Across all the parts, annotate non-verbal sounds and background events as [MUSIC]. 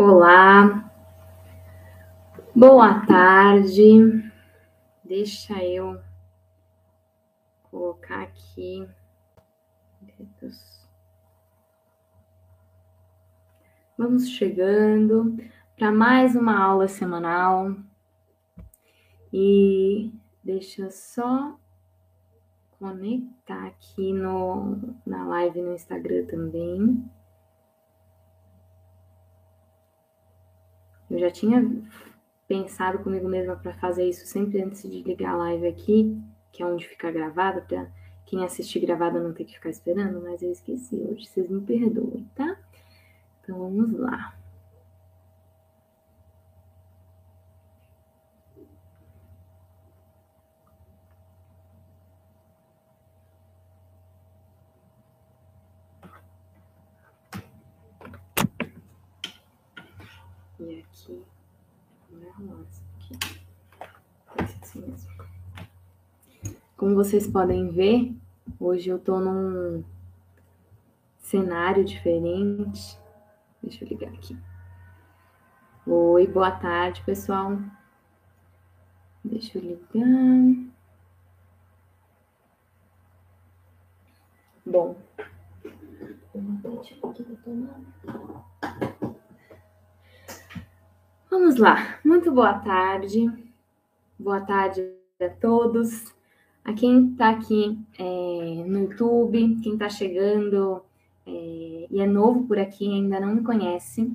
Olá, boa tarde. Deixa eu colocar aqui. Vamos chegando para mais uma aula semanal. E deixa eu só conectar aqui no, na live no Instagram também. Eu já tinha pensado comigo mesma para fazer isso sempre antes de ligar a live aqui, que é onde fica gravada, para quem assistir gravada não ter que ficar esperando, mas eu esqueci hoje, vocês me perdoem, tá? Então vamos lá. E aqui, aqui. Assim mesmo. Como vocês podem ver, hoje eu tô num cenário diferente. Deixa eu ligar aqui. Oi, boa tarde, pessoal. Deixa eu ligar. Bom. Vamos lá. Muito boa tarde. Boa tarde a todos. A quem está aqui é, no YouTube, quem está chegando é, e é novo por aqui, ainda não me conhece.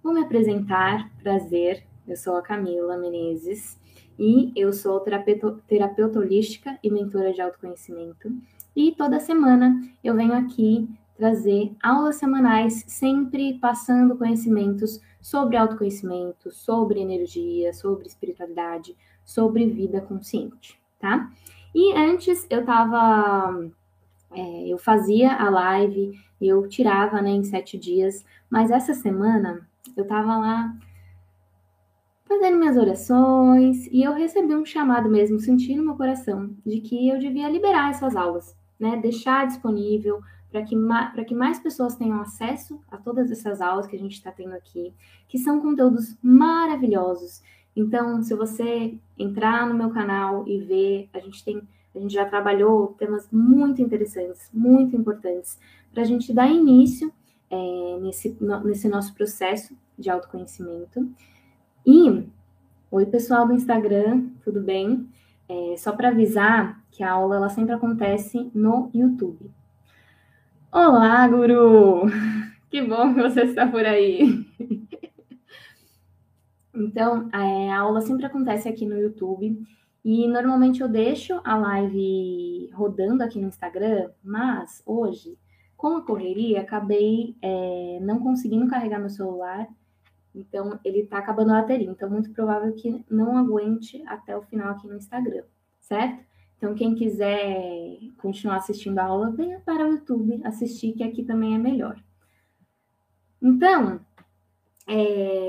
Vou me apresentar, prazer. Eu sou a Camila Menezes e eu sou terapeuta, terapeuta holística e mentora de autoconhecimento. E toda semana eu venho aqui trazer aulas semanais, sempre passando conhecimentos sobre autoconhecimento, sobre energia, sobre espiritualidade, sobre vida consciente, tá? E antes eu tava. É, eu fazia a live, eu tirava né, em sete dias, mas essa semana eu tava lá fazendo minhas orações e eu recebi um chamado mesmo, senti no meu coração, de que eu devia liberar essas aulas, né? Deixar disponível para que, para que mais pessoas tenham acesso a todas essas aulas que a gente está tendo aqui, que são conteúdos maravilhosos. Então, se você entrar no meu canal e ver, a gente tem, a gente já trabalhou temas muito interessantes, muito importantes, para a gente dar início é, nesse, no, nesse nosso processo de autoconhecimento. E, oi pessoal do Instagram, tudo bem? É, só para avisar que a aula ela sempre acontece no YouTube. Olá, guru! [LAUGHS] Que bom que você está por aí. [LAUGHS] Então, é, a aula sempre acontece aqui no YouTube e normalmente eu deixo a live rodando aqui no Instagram, mas hoje, com a correria, acabei é, não conseguindo carregar meu celular, então ele está acabando a bateria. Então, muito provável que não aguente até o final aqui no Instagram, certo? Então, quem quiser continuar assistindo a aula, venha para o YouTube assistir, que aqui também é melhor. Então, é,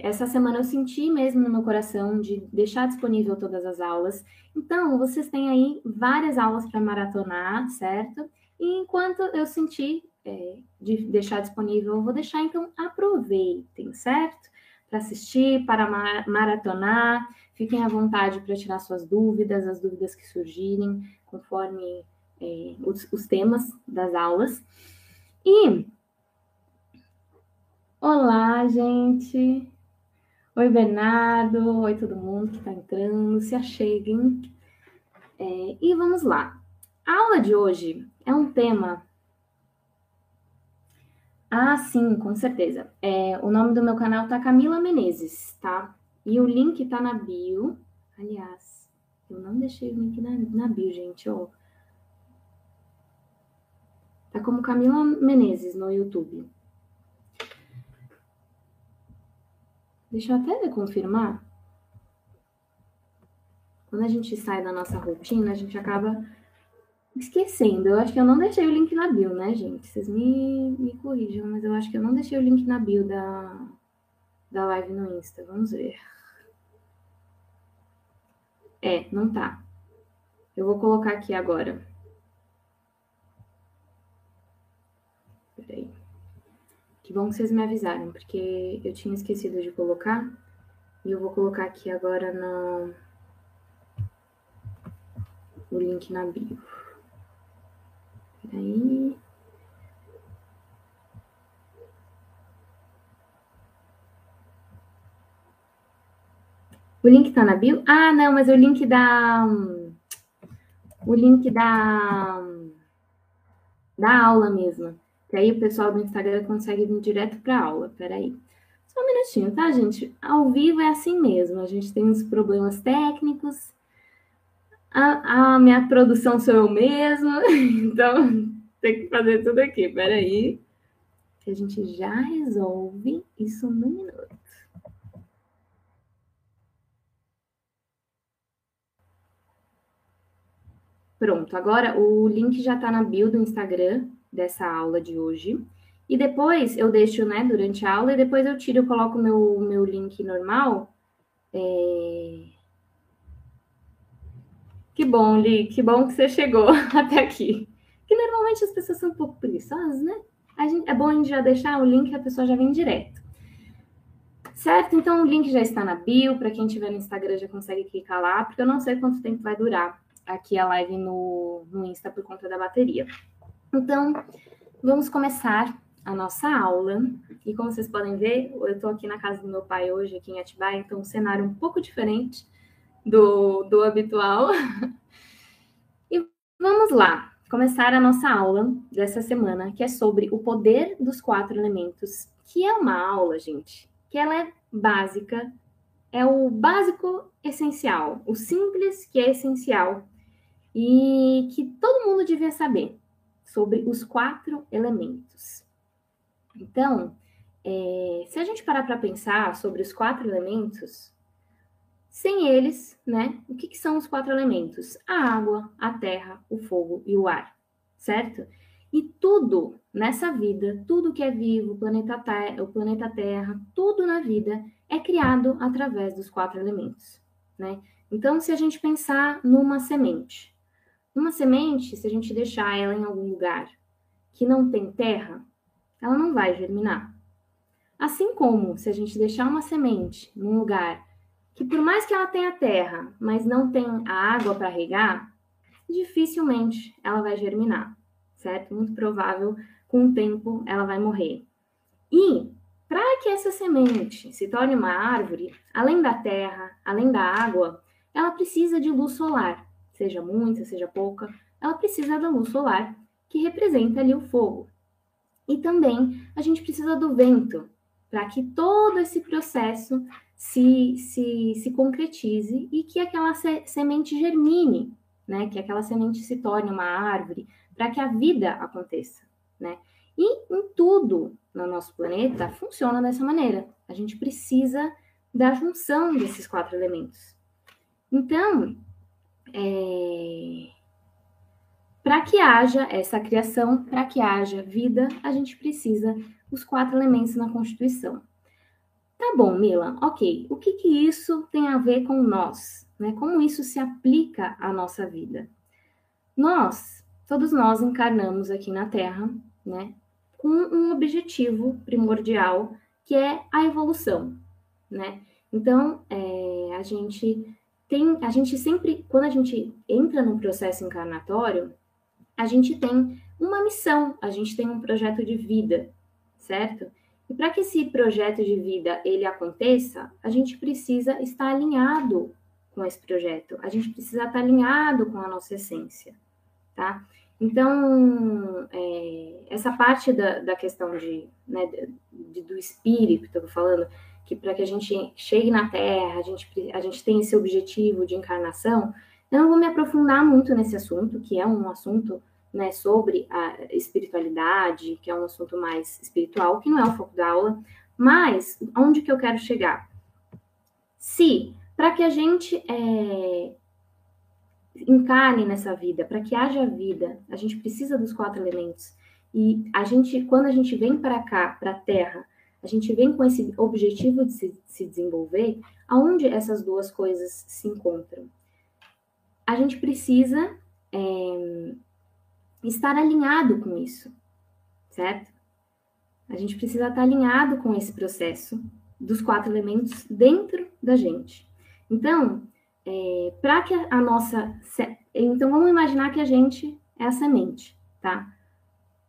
essa semana eu senti mesmo no meu coração de deixar disponível todas as aulas. Então, vocês têm aí várias aulas para maratonar, certo? E enquanto eu sentir é, de deixar disponível, eu vou deixar, então aproveitem, certo? Para assistir, para maratonar. Fiquem à vontade para tirar suas dúvidas, as dúvidas que surgirem, conforme é, os, os temas das aulas. E Olá, gente! Oi, Bernardo! Oi, todo mundo que está entrando, se acheguem. É, e vamos lá. A aula de hoje é um tema. Ah, sim, com certeza. É, o nome do meu canal tá Camila Menezes, tá? E o link tá na bio. Aliás, eu não deixei o link na, na bio, gente, ó. Tá como Camila Menezes no YouTube. Deixa eu até confirmar. Quando a gente sai da nossa rotina, a gente acaba esquecendo. Eu acho que eu não deixei o link na bio, né, gente? Vocês me, me corrijam, mas eu acho que eu não deixei o link na bio da, da live no Insta. Vamos ver. É, não tá. Eu vou colocar aqui agora. Peraí. Que bom que vocês me avisaram, porque eu tinha esquecido de colocar. E eu vou colocar aqui agora no... o link na bio. Peraí. O link tá na bio? Ah, não, mas o link da. O link da. Da aula mesmo. Que aí o pessoal do Instagram consegue vir direto para a aula. Peraí. Só um minutinho, tá, gente? Ao vivo é assim mesmo. A gente tem uns problemas técnicos. A, a minha produção sou eu mesma. [LAUGHS] Então, tem que fazer tudo aqui. Peraí. Que a gente já resolve isso no minuto. Pronto, agora o link já está na bio do Instagram dessa aula de hoje. E depois eu deixo, né, durante a aula, e depois eu tiro, eu coloco meu, meu link normal. É... Que bom, Li, que bom que você chegou [LAUGHS] até aqui. Que normalmente as pessoas são um pouco preguiçosas, né? Gente, é bom a gente já deixar o link, a pessoa já vem direto. Certo? Então o link já está na bio, para quem tiver no Instagram já consegue clicar lá, porque eu não sei quanto tempo vai durar aqui a live no, no Insta por conta da bateria. Então, vamos começar a nossa aula. E como vocês podem ver, eu estou aqui na casa do meu pai hoje, aqui em Atibaia, então um cenário um pouco diferente do, do habitual. [LAUGHS] E vamos lá, começar a nossa aula dessa semana, que é sobre o poder dos quatro elementos, que é uma aula, gente, que ela é básica, é o básico essencial, o simples que é essencial e que todo mundo devia saber sobre os quatro elementos. Então, é, se a gente parar para pensar sobre os quatro elementos, sem eles, né? O que, que, são os quatro elementos? A água, a terra, o fogo e o ar, certo? E tudo nessa vida, tudo que é vivo, o planeta, terra, o planeta Terra, tudo na vida é criado através dos quatro elementos, né? Então, se a gente pensar numa semente, uma semente, se a gente deixar ela em algum lugar que não tem terra, ela não vai germinar. Assim como se a gente deixar uma semente num lugar que, por mais que ela tenha terra, mas não tem a água para regar, dificilmente ela vai germinar, certo? Muito provável, com o tempo, ela vai morrer. E para que essa semente se torne uma árvore, além da terra, além da água, ela precisa de luz solar seja muita, seja pouca, ela precisa da luz solar, que representa ali o fogo. E também a gente precisa do vento, para que todo esse processo se, se, se concretize e que aquela se, semente germine, né? que aquela semente se torne uma árvore, para que a vida aconteça. Né? E em tudo no nosso planeta funciona dessa maneira. A gente precisa da junção desses quatro elementos. Então, é... Para que haja essa criação, para que haja vida, a gente precisa os quatro elementos na Constituição. Tá bom, Mila, ok. O que, que isso tem a ver com nós? Né? Como isso se aplica à nossa vida? Nós, todos nós encarnamos aqui na Terra, né, com um objetivo primordial, que é a evolução, né? Então, é, a gente tem, a gente sempre, quando a gente entra num processo encarnatório, a gente tem uma missão, a gente tem um projeto de vida, certo? E para que esse projeto de vida ele aconteça, a gente precisa estar alinhado com esse projeto, a gente precisa estar alinhado com a nossa essência, tá? Então, é, essa parte da, da questão de, né, de, do espírito, estou falando, que para que a gente chegue na Terra, a gente, a gente tem esse objetivo de encarnação, eu não vou me aprofundar muito nesse assunto, que é um assunto né, sobre a espiritualidade, que é um assunto mais espiritual, que não é o foco da aula, mas onde que eu quero chegar? Se, para que a gente é, encarne nessa vida, para que haja vida, a gente precisa dos quatro elementos. E a gente, quando a gente vem para cá, para a Terra, a gente vem com esse objetivo de se, se desenvolver, aonde essas duas coisas se encontram? A gente precisa é, estar alinhado com isso, certo? A gente precisa estar alinhado com esse processo dos quatro elementos dentro da gente. Então, é, para que a nossa. Então, vamos imaginar que a gente é a semente, tá?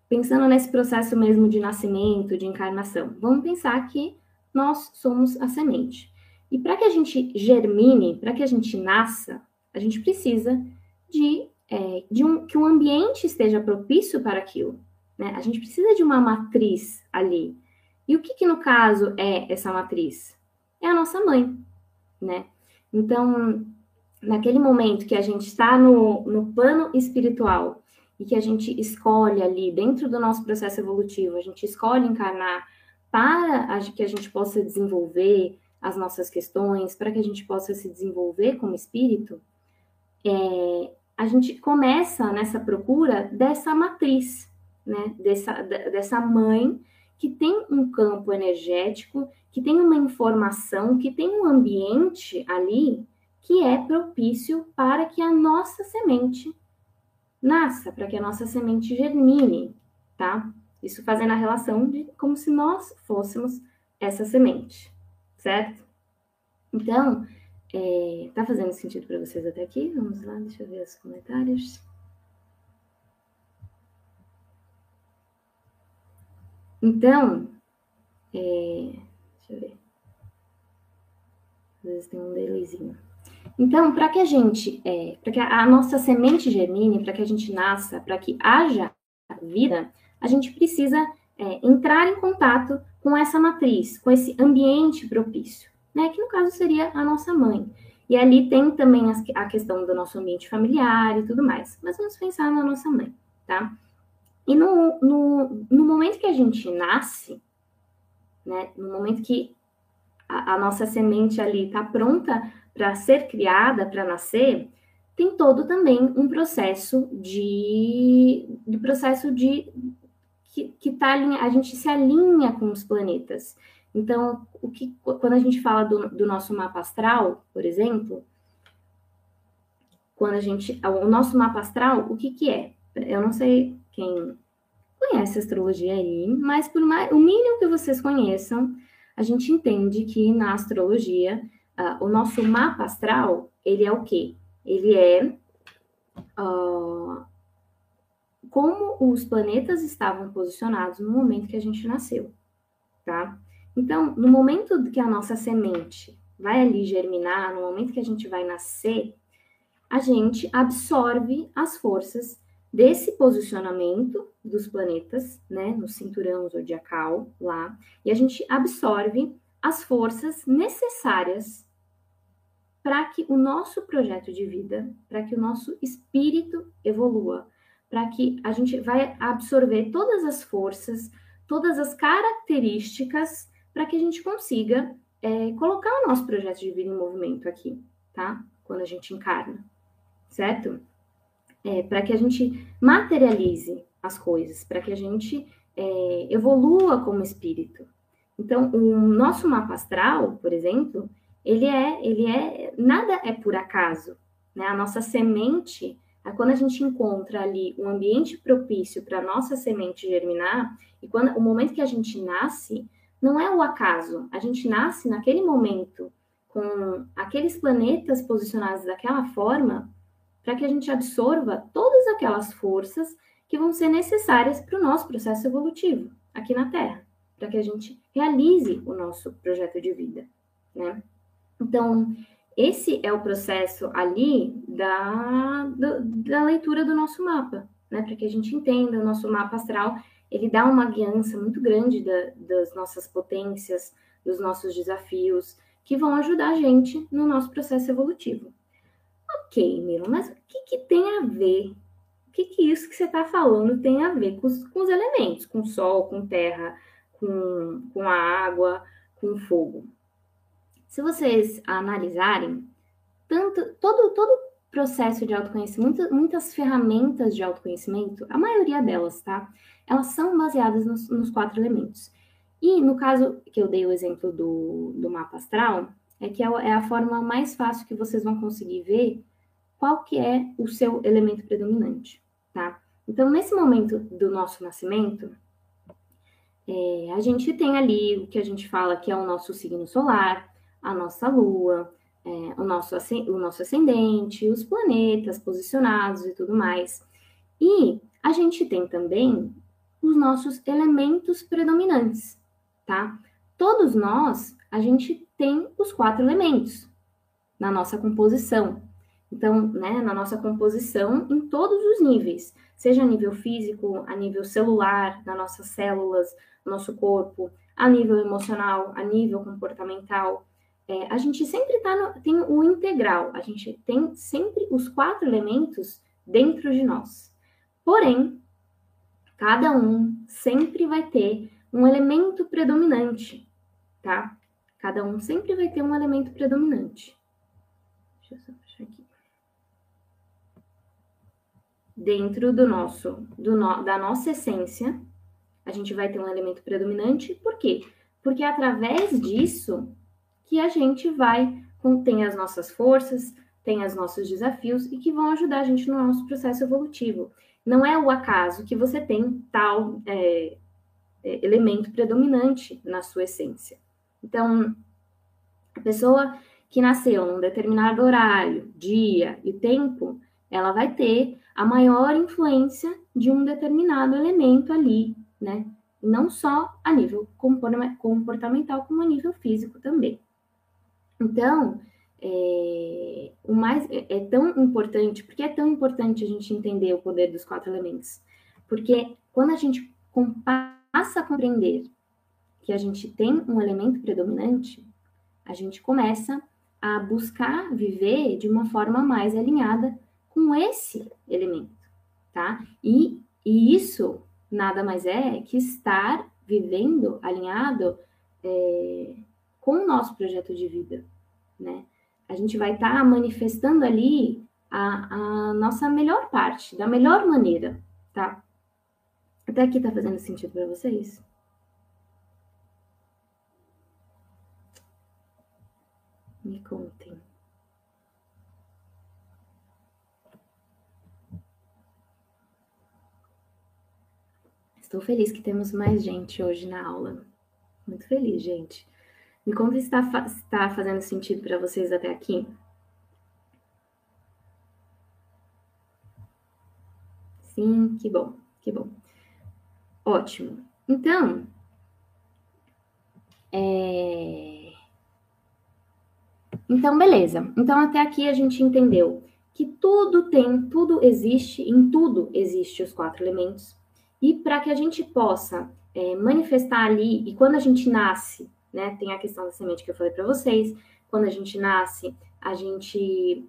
Pensando nesse processo mesmo de nascimento, de encarnação, vamos pensar que nós somos a semente. E para que a gente germine, para que a gente nasça, a gente precisa de, é, de um, que o ambiente esteja propício para aquilo. Né? A gente precisa de uma matriz ali. E o que, que no caso é essa matriz? É a nossa mãe, né? Então, naquele momento que a gente está no, no plano espiritual e que a gente escolhe ali, dentro do nosso processo evolutivo, a gente escolhe encarnar para que a gente possa desenvolver as nossas questões, para que a gente possa se desenvolver como espírito, é, a gente começa nessa procura dessa matriz, né? Dessa, dessa mãe que tem um campo energético, que tem uma informação, que tem um ambiente ali que é propício para que a nossa semente nasça, para que a nossa semente germine, tá? Isso fazendo a relação de como se nós fôssemos essa semente, certo? Então, é, tá fazendo sentido para vocês até aqui? Vamos lá, deixa eu ver os comentários. Então, é, deixa eu ver. Às vezes tem um delayzinho. Então, para que a gente, é, para que a nossa semente germine, para que a gente nasça, para que haja vida, a gente precisa é, entrar em contato com essa matriz, com esse ambiente propício, né? Que no caso seria a nossa mãe. E ali tem também a questão do nosso ambiente familiar e tudo mais. Mas vamos pensar na nossa mãe, tá? E no, no, no momento que a gente nasce, né? No momento que a, a nossa semente ali está pronta para ser criada, para nascer, tem todo também um processo de, de processo de que, que tá a gente se alinha com os planetas. Então, o que, quando a gente fala do, do nosso mapa astral, por exemplo, quando a gente. O nosso mapa astral, o que, que é? Eu não sei quem conhece astrologia aí, mas por mais, o mínimo que vocês conheçam, a gente entende que na astrologia, uh, o nosso mapa astral, ele é o quê? Ele é uh, como os planetas estavam posicionados no momento que a gente nasceu, tá? Então, no momento que a nossa semente vai ali germinar, no momento que a gente vai nascer, a gente absorve as forças desse posicionamento dos planetas, né, no cinturão zodiacal lá, e a gente absorve as forças necessárias para que o nosso projeto de vida, para que o nosso espírito evolua, para que a gente vai absorver todas as forças, todas as características para que a gente consiga é, colocar o nosso projeto de vida em movimento aqui, tá? Quando a gente encarna, certo? É, para que a gente materialize as coisas, para que a gente é, evolua como espírito. Então, o nosso mapa astral, por exemplo, ele é, ele é, nada é por acaso, né? A nossa semente quando a gente encontra ali um ambiente propício para a nossa semente germinar, e quando o momento que a gente nasce, não é o acaso. A gente nasce naquele momento com aqueles planetas posicionados daquela forma para que a gente absorva todas aquelas forças que vão ser necessárias para o nosso processo evolutivo aqui na Terra, para que a gente realize o nosso projeto de vida, né? Então, esse é o processo ali da, da, da leitura do nosso mapa, né? Para que a gente entenda o nosso mapa astral, ele dá uma guiança muito grande da, das nossas potências, dos nossos desafios, que vão ajudar a gente no nosso processo evolutivo. Ok, Milo, mas o que, que tem a ver? O que, que isso que você está falando tem a ver com os, com os elementos, com o sol, com terra, com, com a água, com o fogo? Se vocês analisarem, tanto, todo, todo processo de autoconhecimento, muitas ferramentas de autoconhecimento, a maioria delas, tá? Elas são baseadas nos, nos quatro elementos. E no caso que eu dei o exemplo do, do mapa astral, é que é, é a forma mais fácil que vocês vão conseguir ver qual que é o seu elemento predominante, tá? Então, nesse momento do nosso nascimento, é, a gente tem ali o que a gente fala que é o nosso signo solar, a nossa lua, é, o, nosso, o nosso ascendente, os planetas posicionados e tudo mais. E a gente tem também os nossos elementos predominantes, tá? Todos nós, a gente tem os quatro elementos na nossa composição. Então, né, na nossa composição em todos os níveis, seja a nível físico, a nível celular, nas nossas células, no nosso corpo, a nível emocional, a nível comportamental. É, a gente sempre tá no, tem o integral, a gente tem sempre os quatro elementos dentro de nós. Porém, cada um sempre vai ter um elemento predominante, tá? Cada um sempre vai ter um elemento predominante. Deixa eu só puxar aqui dentro do nosso, do no, da nossa essência, a gente vai ter um elemento predominante. Por quê? Porque através disso que a gente vai tem as nossas forças, tem os nossos desafios e que vão ajudar a gente no nosso processo evolutivo. Não é o acaso que você tem tal é, é, elemento predominante na sua essência. Então, a pessoa que nasceu num determinado horário, dia e tempo, ela vai ter a maior influência de um determinado elemento ali, né? Não só a nível comportamental, como a nível físico também. Então, é, o mais é, é tão importante, porque é tão importante a gente entender o poder dos quatro elementos? Porque quando a gente passa a compreender que a gente tem um elemento predominante, a gente começa a buscar viver de uma forma mais alinhada com esse elemento, tá? E, e isso nada mais é que estar vivendo alinhado é, com o nosso projeto de vida, né? A gente vai estar tá manifestando ali a, a nossa melhor parte, da melhor maneira, tá? Até aqui tá fazendo sentido para vocês? Me contem. Estou feliz que temos mais gente hoje na aula. Muito feliz, gente. Me conta se está, está fazendo sentido para vocês até aqui. Sim, que bom, que bom. Ótimo. Então, é... então, beleza. Então, até aqui a gente entendeu que tudo tem, tudo existe, em tudo existe os quatro elementos. E para que a gente possa é, manifestar ali, e quando a gente nasce, né, tem a questão da semente que eu falei para vocês, quando a gente nasce, a gente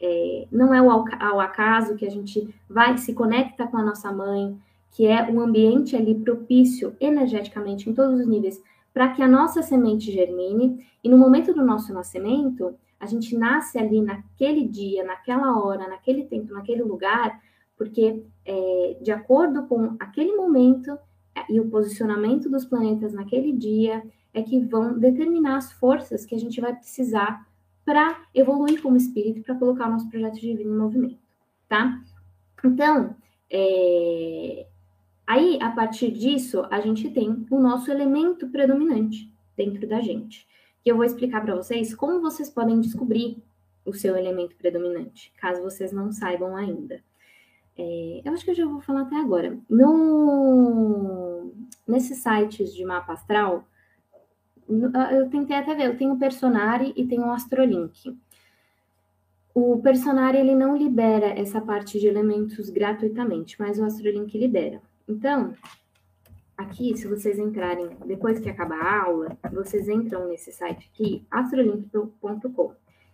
é, não é ao, acaso que a gente vai se conecta com a nossa mãe, que é um ambiente ali propício energeticamente em todos os níveis para que a nossa semente germine. E no momento do nosso nascimento a gente nasce ali naquele dia, naquela hora, naquele tempo, naquele lugar porque é, de acordo com aquele momento é, e o posicionamento dos planetas naquele dia é que vão determinar as forças que a gente vai precisar para evoluir como espírito, para colocar o nosso projeto divino em movimento, tá? Então, é... aí a partir disso a gente tem o nosso elemento predominante dentro da gente, que eu vou explicar para vocês como vocês podem descobrir o seu elemento predominante, caso vocês não saibam ainda. É, eu acho que eu já vou falar até agora. No, nesses sites de mapa astral, eu tentei até ver, eu tenho o Personari e tenho o Astrolink. O Personari, ele não libera essa parte de elementos gratuitamente, mas o Astrolink libera. Então, aqui, se vocês entrarem, depois que acabar a aula, vocês entram nesse site aqui, astrolink.com.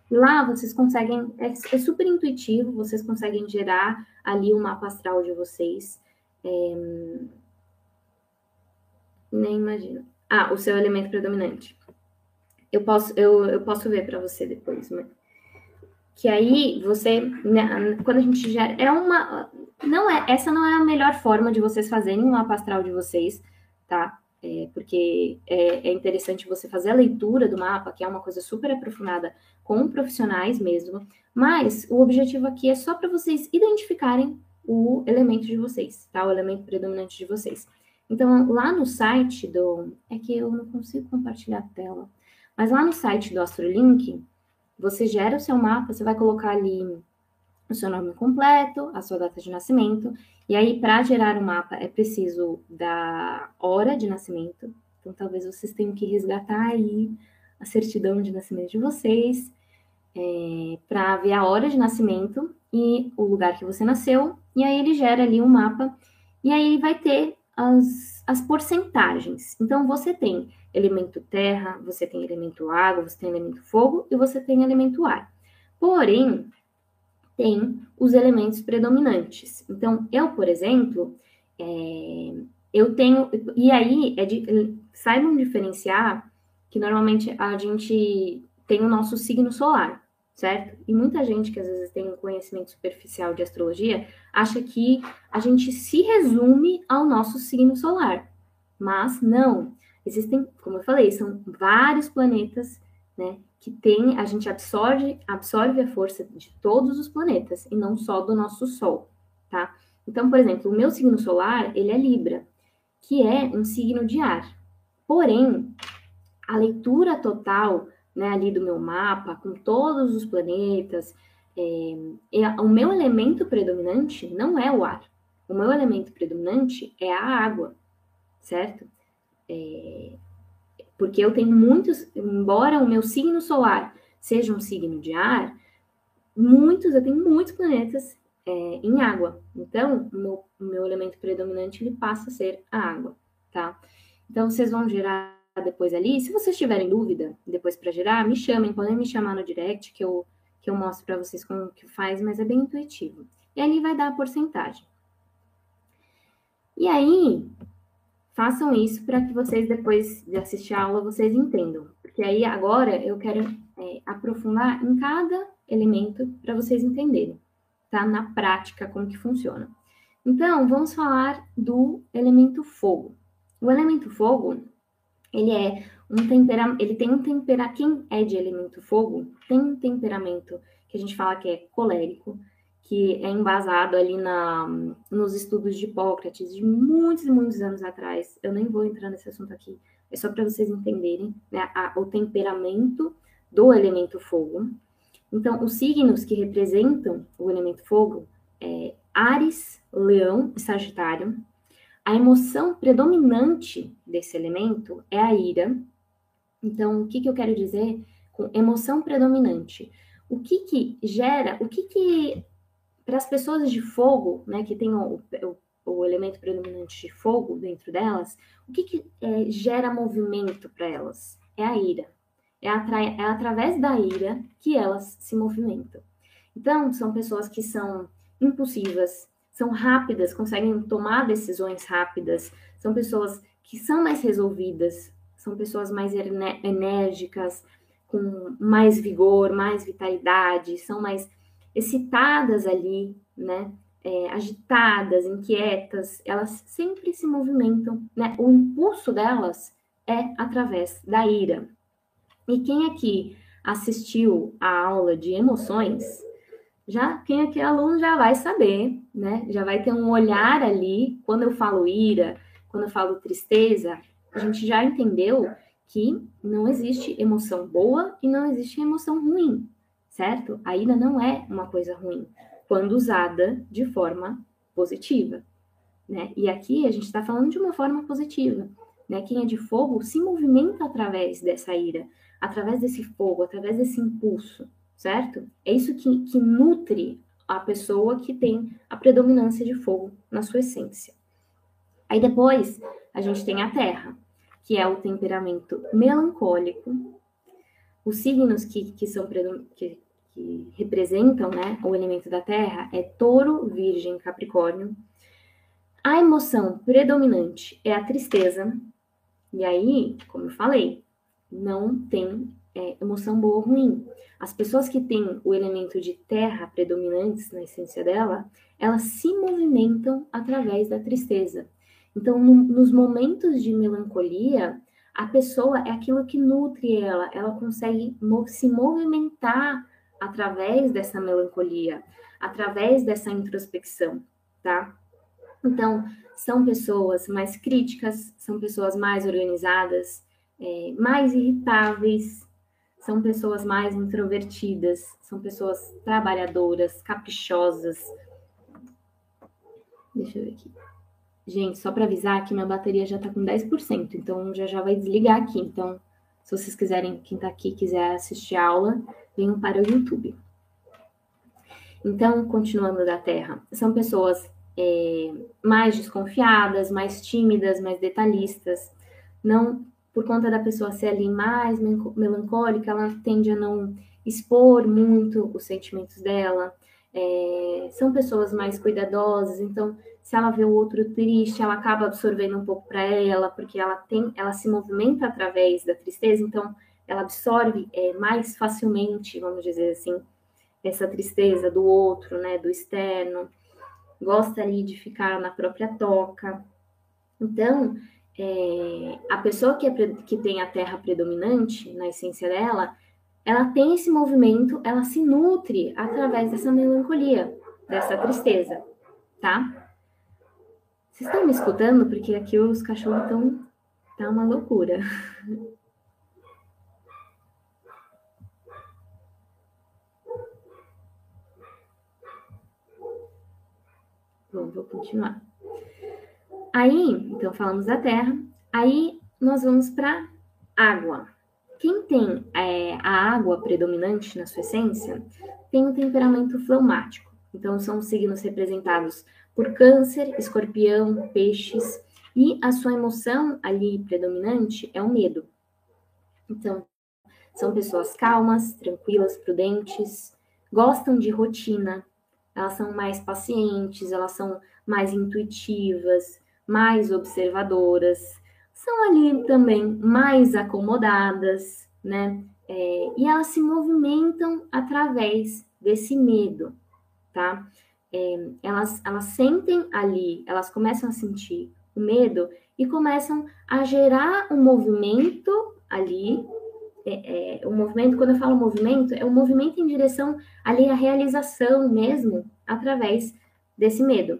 Lá vocês conseguem, é, é, super intuitivo, vocês conseguem gerar ali o mapa astral de vocês. É, nem imagino. Ah, o seu elemento predominante. Eu posso, eu, eu posso ver para você depois, mas que aí você, né, quando a gente gera, é uma, não é, essa não é a melhor forma de vocês fazerem um mapa astral de vocês, tá? é, porque é, é, interessante você fazer a leitura do mapa, que é uma coisa super aprofundada com profissionais mesmo, mas o objetivo aqui é só para vocês identificarem o elemento de vocês, tá? O elemento predominante de vocês. Então, lá no site do. É que eu não consigo compartilhar a tela. Mas lá no site do AstroLink, você gera o seu mapa, você vai colocar ali o seu nome completo, a sua data de nascimento. E aí, para gerar o mapa, é preciso da hora de nascimento. Então, talvez vocês tenham que resgatar aí a certidão de nascimento de vocês, é, para ver a hora de nascimento e o lugar que você nasceu. E aí, ele gera ali um mapa. E aí, vai ter as, as porcentagens. Então, você tem elemento terra, você tem elemento água, você tem elemento fogo e você tem elemento ar. Porém, tem os elementos predominantes. Então, eu, por exemplo, é, eu tenho. E aí, é de, saibam diferenciar que normalmente a gente tem o nosso signo solar certo? E muita gente que às vezes tem um conhecimento superficial de astrologia acha que a gente se resume ao nosso signo solar. Mas não. Existem, como eu falei, são vários planetas, né, que tem, a gente absorve, absorve a força de todos os planetas e não só do nosso sol, tá? Então, por exemplo, o meu signo solar, ele é Libra, que é um signo de ar. Porém, a leitura total né, ali do meu mapa, com todos os planetas, é, o meu elemento predominante não é o ar. O meu elemento predominante é a água, certo? É, porque eu tenho muitos, embora o meu signo solar seja um signo de ar, muitos, eu tenho muitos planetas é, em água. Então, o meu, meu elemento predominante ele passa a ser a água, tá? Então, vocês vão gerar depois ali. Se vocês tiverem dúvida depois para gerar, me chamem, podem me chamar no direct que eu, que eu mostro para vocês como que faz, mas é bem intuitivo. E ali vai dar a porcentagem. E aí, façam isso para que vocês, depois de assistir a aula, vocês entendam. Porque aí, agora, eu quero é, aprofundar em cada elemento para vocês entenderem, tá? Na prática, como que funciona. Então, vamos falar do elemento fogo. O elemento fogo, ele é um temperamento, ele tem um temperamento, quem é de elemento fogo, tem um temperamento que a gente fala que é colérico, que é embasado ali na, nos estudos de Hipócrates de muitos e muitos anos atrás. Eu nem vou entrar nesse assunto aqui, é só para vocês entenderem né, a, o temperamento do elemento fogo. Então, os signos que representam o elemento fogo é Ares, Leão e Sagitário. A emoção predominante desse elemento é a ira. Então, o que, que eu quero dizer com emoção predominante? O que que gera, o que que, para as pessoas de fogo, né, que tem o, o, o, elemento predominante de fogo dentro delas, o que que é, gera movimento para elas? É a ira. É, atra, é através da ira que elas se movimentam. Então, são pessoas que são impulsivas, são rápidas, conseguem tomar decisões rápidas, são pessoas que são mais resolvidas, são pessoas mais enérgicas, com mais vigor, mais vitalidade, são mais excitadas ali, né? É, agitadas, inquietas, elas sempre se movimentam, né? O impulso delas é através da ira. E quem aqui assistiu a aula de emoções já quem aqui é aluno já vai saber, né? Já vai ter um olhar ali. Quando eu falo ira, quando eu falo tristeza, a gente já entendeu que não existe emoção boa e não existe emoção ruim, certo? A ira não é uma coisa ruim quando usada de forma positiva, né? E aqui a gente está falando de uma forma positiva, né? Quem é de fogo se movimenta através dessa ira, através desse fogo, através desse impulso certo? É isso que, que nutre a pessoa que tem a predominância de fogo na sua essência. Aí depois a gente tem a terra, que é o temperamento melancólico. Os signos que, que são que, que representam né, o elemento da terra é touro, virgem, capricórnio. A emoção predominante é a tristeza. E aí, como eu falei, não tem é, emoção boa ou ruim. As pessoas que têm o elemento de terra predominantes na essência dela, elas se movimentam através da tristeza. Então, no, nos momentos de melancolia, a pessoa é aquilo que nutre ela, ela consegue se movimentar através dessa melancolia, através dessa introspecção, tá? Então, são pessoas mais críticas, são pessoas mais organizadas, é, mais irritáveis, são pessoas mais introvertidas, são pessoas trabalhadoras, caprichosas. Deixa eu ver aqui. Gente, só para avisar que minha bateria já está com 10%, então já já vai desligar aqui. Então, se vocês quiserem, quem está aqui quiser assistir a aula, venham para o YouTube. Então, continuando da Terra, são pessoas é, mais desconfiadas, mais tímidas, mais detalhistas. Não por conta da pessoa ser ali mais melancólica, ela tende a não expor muito os sentimentos dela. É, são pessoas mais cuidadosas, então se ela vê o outro triste, ela acaba absorvendo um pouco para ela, porque ela tem, ela se movimenta através da tristeza, então ela absorve é, mais facilmente, vamos dizer assim, essa tristeza do outro, né, do externo. Gosta ali de ficar na própria toca. Então, é, a pessoa que, é, que tem a terra predominante na essência dela, ela tem esse movimento, ela se nutre através dessa melancolia, dessa tristeza, tá? Vocês estão me escutando? Porque aqui os cachorros estão. Tá uma loucura. Bom, vou continuar. Aí, então falamos da terra. Aí nós vamos para água. Quem tem é, a água predominante na sua essência tem um temperamento fleumático. Então são signos representados por câncer, escorpião, peixes, e a sua emoção ali predominante é o medo. Então, são pessoas calmas, tranquilas, prudentes, gostam de rotina, elas são mais pacientes, elas são mais intuitivas, mais observadoras, são ali também mais acomodadas, né? É, e elas se movimentam através desse medo, tá? é, elas, elas sentem ali, elas começam a sentir o medo e começam a gerar um movimento ali. É, é, o movimento, quando eu falo movimento, é um movimento em direção ali à realização mesmo, através desse medo.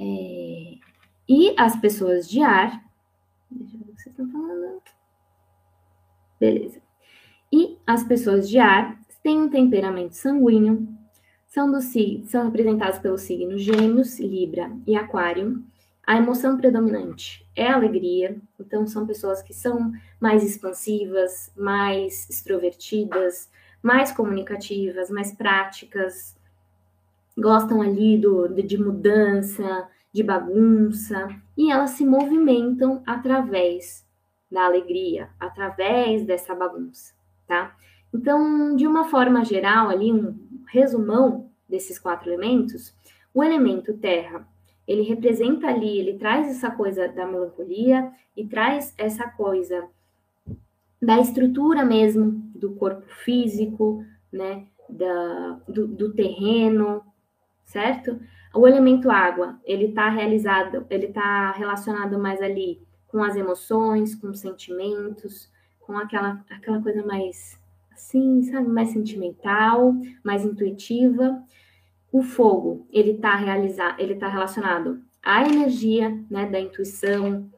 É, e as pessoas de ar. Deixa eu ver o que vocês estão falando. Beleza. E as pessoas de ar têm um temperamento sanguíneo, são, do, são representados pelos signos Gêmeos, Libra e Aquário. A emoção predominante é alegria, então são pessoas que são mais expansivas, mais extrovertidas, mais comunicativas, mais práticas, gostam ali do, de mudança, de bagunça, e elas se movimentam através da alegria, através dessa bagunça, tá? Então, de uma forma geral, ali, um resumão desses quatro elementos, o elemento terra, ele representa ali, ele traz essa coisa da melancolia e traz essa coisa da estrutura mesmo do corpo físico, né, da, do, do terreno, certo? O elemento água, ele está realizado, ele está relacionado mais ali com as emoções, com os sentimentos, com aquela, aquela coisa mais assim, sabe, mais sentimental, mais intuitiva. O fogo, ele está realizado, ele está relacionado à energia, né, da intuição,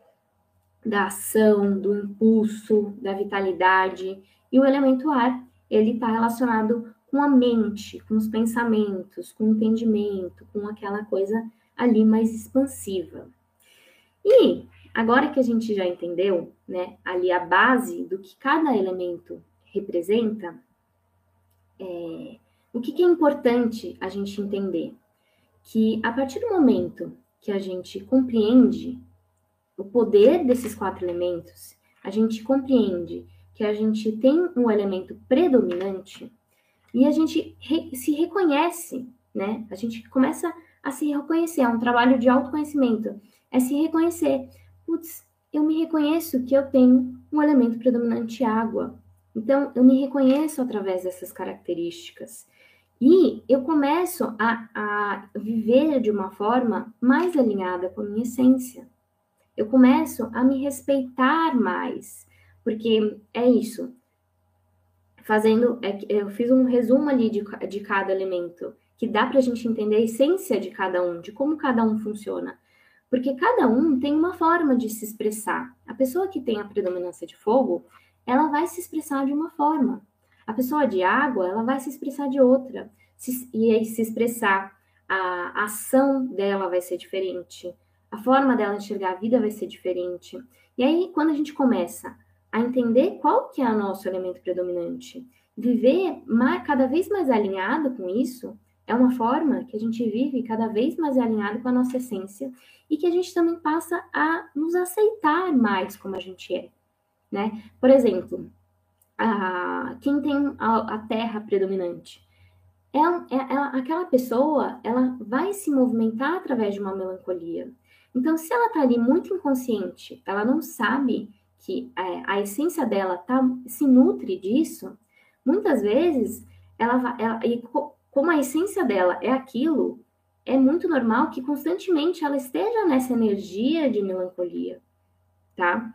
da ação, do impulso, da vitalidade. E o elemento ar, ele está relacionado com a mente, com os pensamentos, com o entendimento, com aquela coisa ali mais expansiva. E agora que a gente já entendeu, né, ali a base do que cada elemento representa, é, o que, que é importante a gente entender? Que a partir do momento que a gente compreende o poder desses quatro elementos, a gente compreende que a gente tem um elemento predominante e a gente re se reconhece, né? A gente começa a se reconhecer, é um trabalho de autoconhecimento, é se reconhecer. Putz, eu me reconheço que eu tenho um elemento predominante água, então, eu me reconheço através dessas características. E eu começo a, a viver de uma forma mais alinhada com a minha essência. Eu começo a me respeitar mais, porque é isso. Fazendo, é, eu fiz um resumo ali de, de cada elemento, que dá para a gente entender a essência de cada um, de como cada um funciona. Porque cada um tem uma forma de se expressar. A pessoa que tem a predominância de fogo, ela vai se expressar de uma forma. A pessoa de água, ela vai se expressar de outra. Se, e aí, se expressar, a ação dela vai ser diferente. A forma dela enxergar a vida vai ser diferente. E aí, quando a gente começa a entender qual que é o nosso elemento predominante, viver mais, cada vez mais alinhado com isso, é uma forma que a gente vive cada vez mais alinhado com a nossa essência e que a gente também passa a nos aceitar mais como a gente é, né? Por exemplo, a, quem tem a, a terra predominante, é, é, é, aquela pessoa, ela vai se movimentar através de uma melancolia. Então, se ela está ali muito inconsciente, ela não sabe que é, a essência dela tá, se nutre disso, muitas vezes ela ela, e como a essência dela é aquilo, é muito normal que constantemente ela esteja nessa energia de melancolia, tá?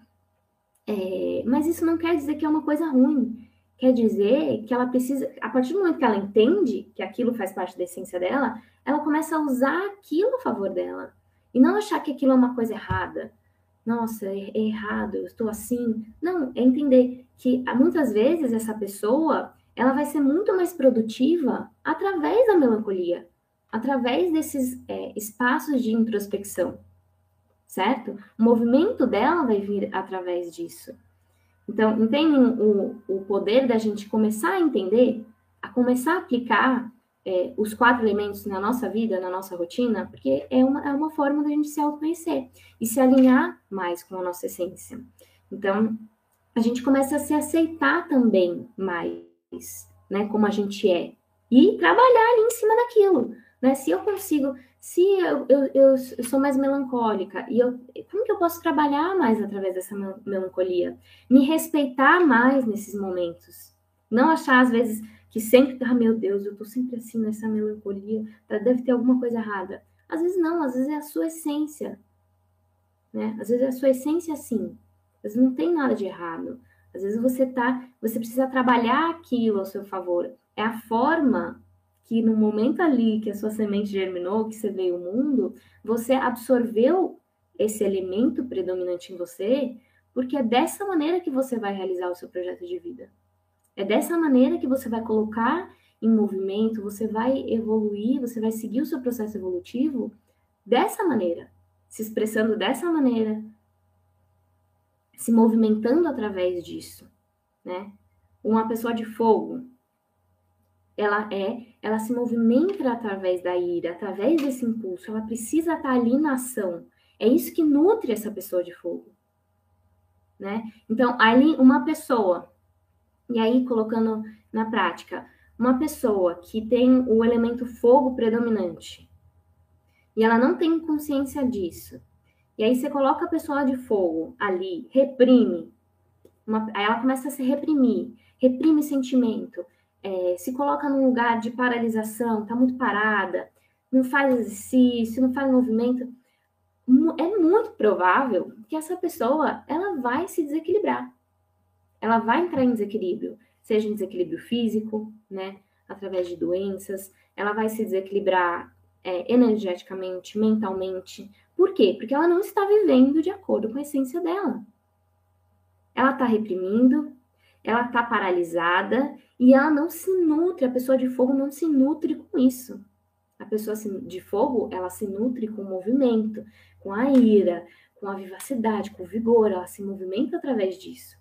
É, mas isso não quer dizer que é uma coisa ruim. Quer dizer que ela precisa, a partir do momento que ela entende que aquilo faz parte da essência dela, ela começa a usar aquilo a favor dela. E não achar que aquilo é uma coisa errada. Nossa, é, é errado, eu estou assim. Não, é entender que muitas vezes essa pessoa ela vai ser muito mais produtiva através da melancolia, através desses é, espaços de introspecção, certo? O movimento dela vai vir através disso. Então, entendem o, o poder da gente começar a entender, a começar a aplicar é, os quatro elementos na nossa vida, na nossa rotina, porque é uma, é uma forma da gente se autoconhecer e se alinhar mais com a nossa essência. Então, a gente começa a se aceitar também mais né, como a gente é, e trabalhar ali em cima daquilo, né? Se eu consigo, se eu, eu, eu, sou mais melancólica, e eu, como que eu posso trabalhar mais através dessa melancolia? Me respeitar mais nesses momentos. Não achar, às vezes, que sempre, ah, meu Deus, eu tô sempre assim nessa melancolia, tá, deve ter alguma coisa errada. Às vezes não, às vezes é a sua essência, né? Às vezes é a sua essência assim. Às vezes não tem nada de errado. Às vezes você tá, você precisa trabalhar aquilo ao seu favor. É a forma que no momento ali que a sua semente germinou, que você veio ao mundo, você absorveu esse elemento predominante em você, porque é dessa maneira que você vai realizar o seu projeto de vida. É dessa maneira que você vai colocar em movimento, você vai evoluir, você vai seguir o seu processo evolutivo dessa maneira, se expressando dessa maneira, se movimentando através disso, né? Uma pessoa de fogo, ela é, ela se movimenta através da ira, através desse impulso, ela precisa estar ali na ação. É isso que nutre essa pessoa de fogo, né? Então, ali uma pessoa, e aí colocando na prática, uma pessoa que tem o elemento fogo predominante, e ela não tem consciência disso, e aí você coloca a pessoa de fogo ali, reprime. Uma, aí ela começa a se reprimir, reprime sentimento, é, se coloca num lugar de paralisação, tá muito parada, não faz exercício, não faz movimento. É muito provável que essa pessoa ela vai se desequilibrar. Ela vai entrar em desequilíbrio, seja em desequilíbrio físico, né, através de doenças, ela vai se desequilibrar é, energeticamente, mentalmente, por quê? Porque ela não está vivendo de acordo com a essência dela. Ela está reprimindo, ela está paralisada e ela não se nutre, a pessoa de fogo não se nutre com isso. A pessoa de fogo, ela se nutre com o movimento, com a ira, com a vivacidade, com o vigor, ela se movimenta através disso.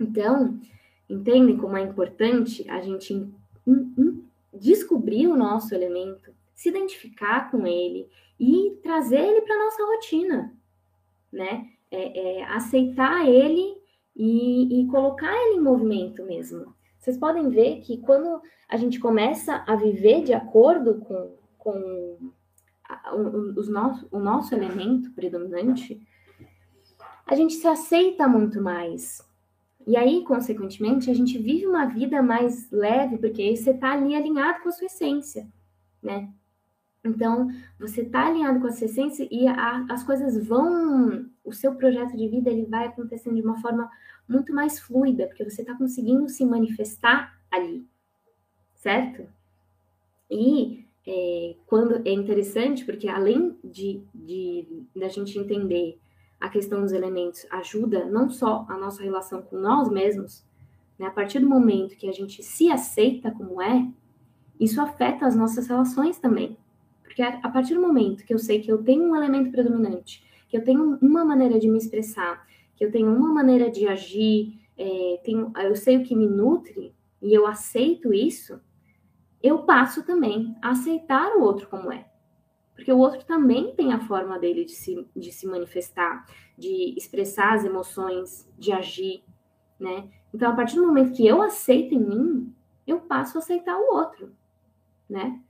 Então, entendem como é importante a gente descobrir o nosso elemento, se identificar com ele e trazer ele para nossa rotina, né? É, é, aceitar ele e, e colocar ele em movimento mesmo. Vocês podem ver que quando a gente começa a viver de acordo com, com os nosso, o nosso elemento predominante, a gente se aceita muito mais. E aí, consequentemente, a gente vive uma vida mais leve, porque você está ali alinhado com a sua essência, né? Então, você está alinhado com a sua essência e a, as coisas vão, o seu projeto de vida ele vai acontecendo de uma forma muito mais fluida, porque você está conseguindo se manifestar ali, certo? E é, quando é interessante, porque além de, de da gente entender a questão dos elementos, ajuda não só a nossa relação com nós mesmos, né? A partir do momento que a gente se aceita como é, isso afeta as nossas relações também. Porque a partir do momento que eu sei que eu tenho um elemento predominante, que eu tenho uma maneira de me expressar, que eu tenho uma maneira de agir, é, tenho, eu sei o que me nutre e eu aceito isso, eu passo também a aceitar o outro como é. Porque o outro também tem a forma dele de se, de se manifestar, de expressar as emoções, de agir, né? Então, a partir do momento que eu aceito em mim, eu passo a aceitar o outro, né?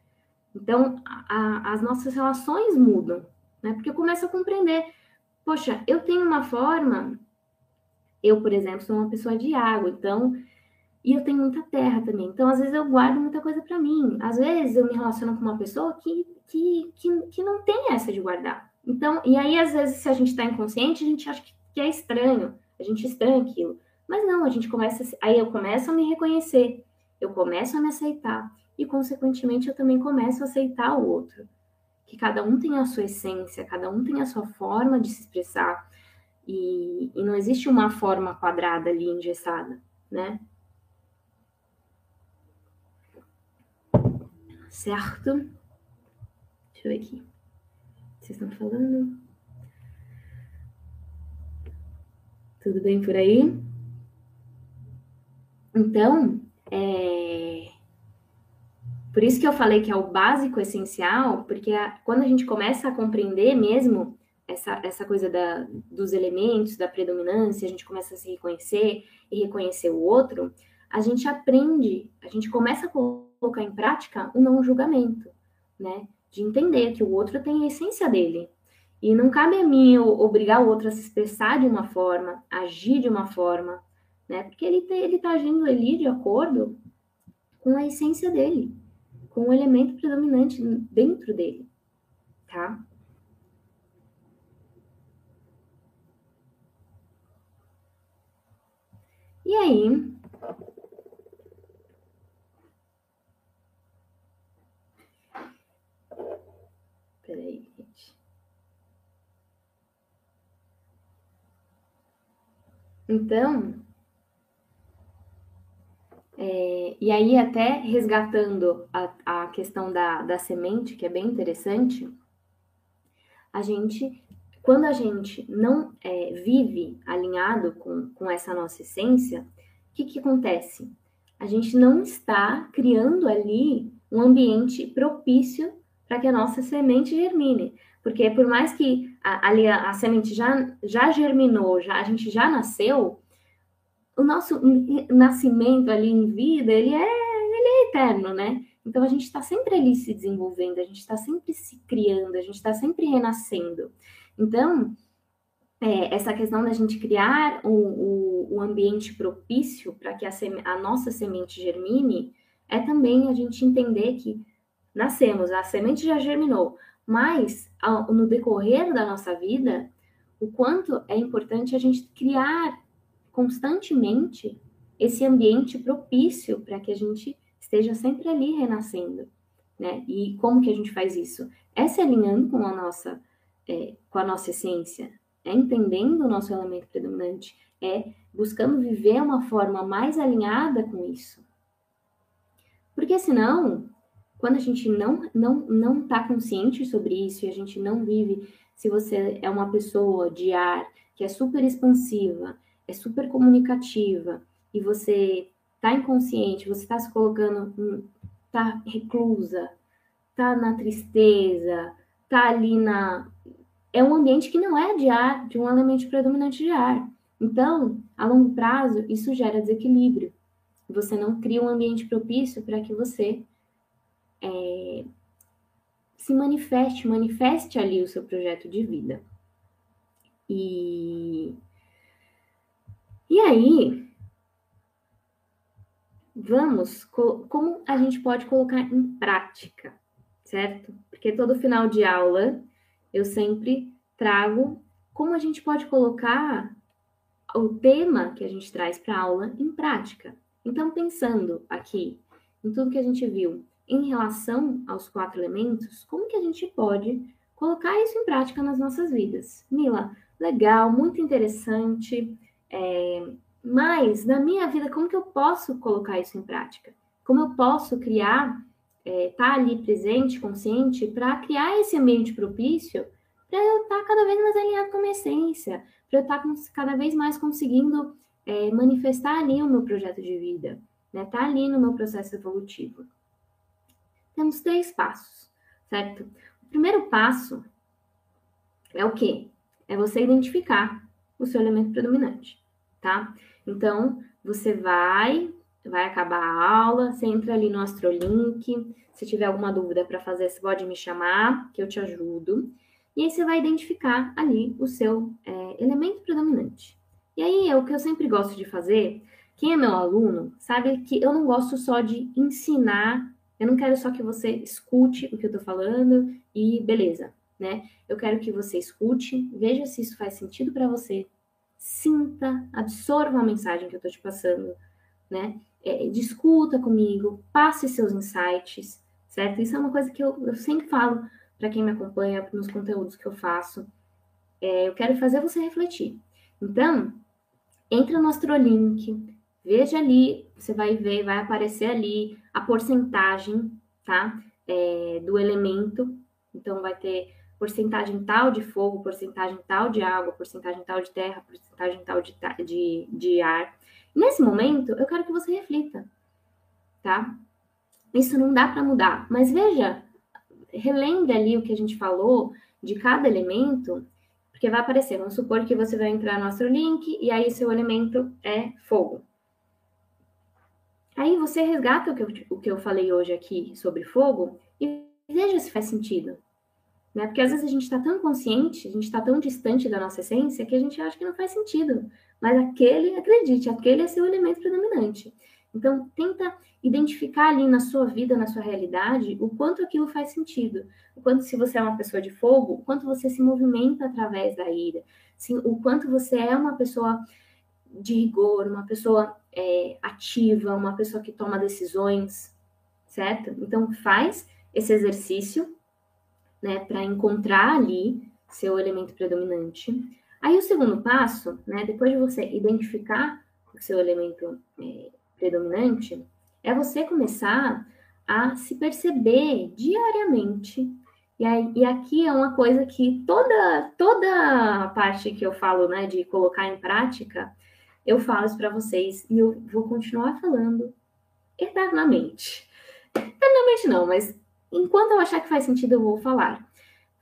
Então, a, a, as nossas relações mudam, né? Porque eu começo a compreender, poxa, eu tenho uma forma, eu, por exemplo, sou uma pessoa de água, então e eu tenho muita terra também. Então, às vezes, eu guardo muita coisa para mim. Às vezes, eu me relaciono com uma pessoa que, que, que, que não tem essa de guardar. Então, e aí, às vezes, se a gente está inconsciente, a gente acha que é estranho. A gente estranha aquilo. Mas não, a gente começa. Aí eu começo a me reconhecer. Eu começo a me aceitar. E, consequentemente, eu também começo a aceitar o outro. Que cada um tem a sua essência, cada um tem a sua forma de se expressar. E, e não existe uma forma quadrada ali engessada, né? certo? Eu ver aqui. Vocês estão falando? Tudo bem por aí? Então, é... por isso que eu falei que é o básico essencial, porque a... quando a gente começa a compreender mesmo essa, essa coisa da, dos elementos, da predominância, a gente começa a se reconhecer e reconhecer o outro, a gente aprende, a gente começa a colocar em prática o não julgamento, né? De entender que o outro tem a essência dele. E não cabe a mim obrigar o outro a se expressar de uma forma, agir de uma forma, né? Porque ele está agindo ali de acordo com a essência dele, com o elemento predominante dentro dele, tá? E aí, Peraí, gente. Então, é, e aí até resgatando a, a questão da, da semente, que é bem interessante, a gente, quando a gente não é, vive alinhado com, com essa nossa essência, o que, que acontece? A gente não está criando ali um ambiente propício para que a nossa semente germine. Porque por mais que a, ali a, a, semente já, já germinou, já, a gente já nasceu, o nosso nascimento ali em vida, ele é, ele é eterno, né? Então a gente está sempre ali se desenvolvendo, a gente está sempre se criando, a gente está sempre renascendo. Então, é, essa questão da gente criar o, o, o ambiente propício para que a, a nossa semente germine é também a gente entender que nascemos, a semente já germinou, mas ao, no decorrer da nossa vida, o quanto é importante a gente criar constantemente esse ambiente propício para que a gente esteja sempre ali renascendo, né? E como que a gente faz isso? É se alinhando com a nossa, é, com a nossa essência, é entendendo o nosso elemento predominante, é buscando viver uma forma mais alinhada com isso. Porque senão, quando a gente não não não está consciente sobre isso e a gente não vive, se você é uma pessoa de ar que é super expansiva, é super comunicativa e você está inconsciente, você está se colocando, está reclusa, está na tristeza, está ali na é um ambiente que não é de ar, de um elemento predominante de ar. Então, a longo prazo, isso gera desequilíbrio. Você não cria um ambiente propício para que você é, se manifeste, manifeste ali o seu projeto de vida. E, e aí, vamos, como a gente pode colocar em prática, certo? Porque todo final de aula eu sempre trago como a gente pode colocar o tema que a gente traz para aula em prática. Então, pensando aqui em tudo que a gente viu, em relação aos quatro elementos, como que a gente pode colocar isso em prática nas nossas vidas. Mila, legal, muito interessante, é, mas na minha vida, como que eu posso colocar isso em prática? Como eu posso criar, é, tá ali presente, consciente, para criar esse ambiente propício para eu estar tá cada vez mais alinhado com a minha essência, para eu estar tá cada vez mais conseguindo é, manifestar ali o meu projeto de vida, né? Tá ali no meu processo evolutivo. Temos três passos, certo? O primeiro passo é o quê? É você identificar o seu elemento predominante, tá? Então, você vai, vai acabar a aula, você entra ali no Astrolink, se tiver alguma dúvida para fazer, você pode me chamar, que eu te ajudo. E aí você vai identificar ali o seu é, elemento predominante. E aí, é o que eu sempre gosto de fazer, quem é meu aluno sabe que eu não gosto só de ensinar, eu não quero só que você escute o que eu estou falando e beleza, né? Eu quero que você escute, veja se isso faz sentido para você, sinta, absorva a mensagem que eu estou te passando, né? É, discuta comigo, passe seus insights, certo? Isso é uma coisa que eu, eu sempre falo para quem me acompanha nos conteúdos que eu faço. É, eu quero fazer você refletir. Então, entra no Astrolink, veja ali, você vai ver, vai aparecer ali a porcentagem, tá? É, do elemento. Então, vai ter porcentagem tal de fogo, porcentagem tal de água, porcentagem tal de terra, porcentagem tal de, de, de ar. Nesse momento, eu quero que você reflita, tá? Isso não dá para mudar, mas veja relembre ali o que a gente falou de cada elemento, porque vai aparecer. Vamos supor que você vai entrar no Astrolink e aí seu elemento é fogo. Aí você resgata o que, eu, o que eu falei hoje aqui sobre fogo e veja se faz sentido. Né? Porque às vezes a gente está tão consciente, a gente está tão distante da nossa essência que a gente acha que não faz sentido. Mas aquele, acredite, aquele é seu elemento predominante. Então, tenta identificar ali na sua vida, na sua realidade, o quanto aquilo faz sentido. O quanto, se você é uma pessoa de fogo, o quanto você se movimenta através da ira. Sim, o quanto você é uma pessoa de rigor, uma pessoa é, ativa, uma pessoa que toma decisões, certo? Então, faz esse exercício, né, para encontrar ali seu elemento predominante. Aí, o segundo passo, né, depois de você identificar o seu elemento é, predominante é você começar a se perceber diariamente. E, aí, e aqui é uma coisa que toda toda a parte que eu falo, né, de colocar em prática, eu falo isso para vocês e eu vou continuar falando eternamente. Eternamente não, mas enquanto eu achar que faz sentido, eu vou falar.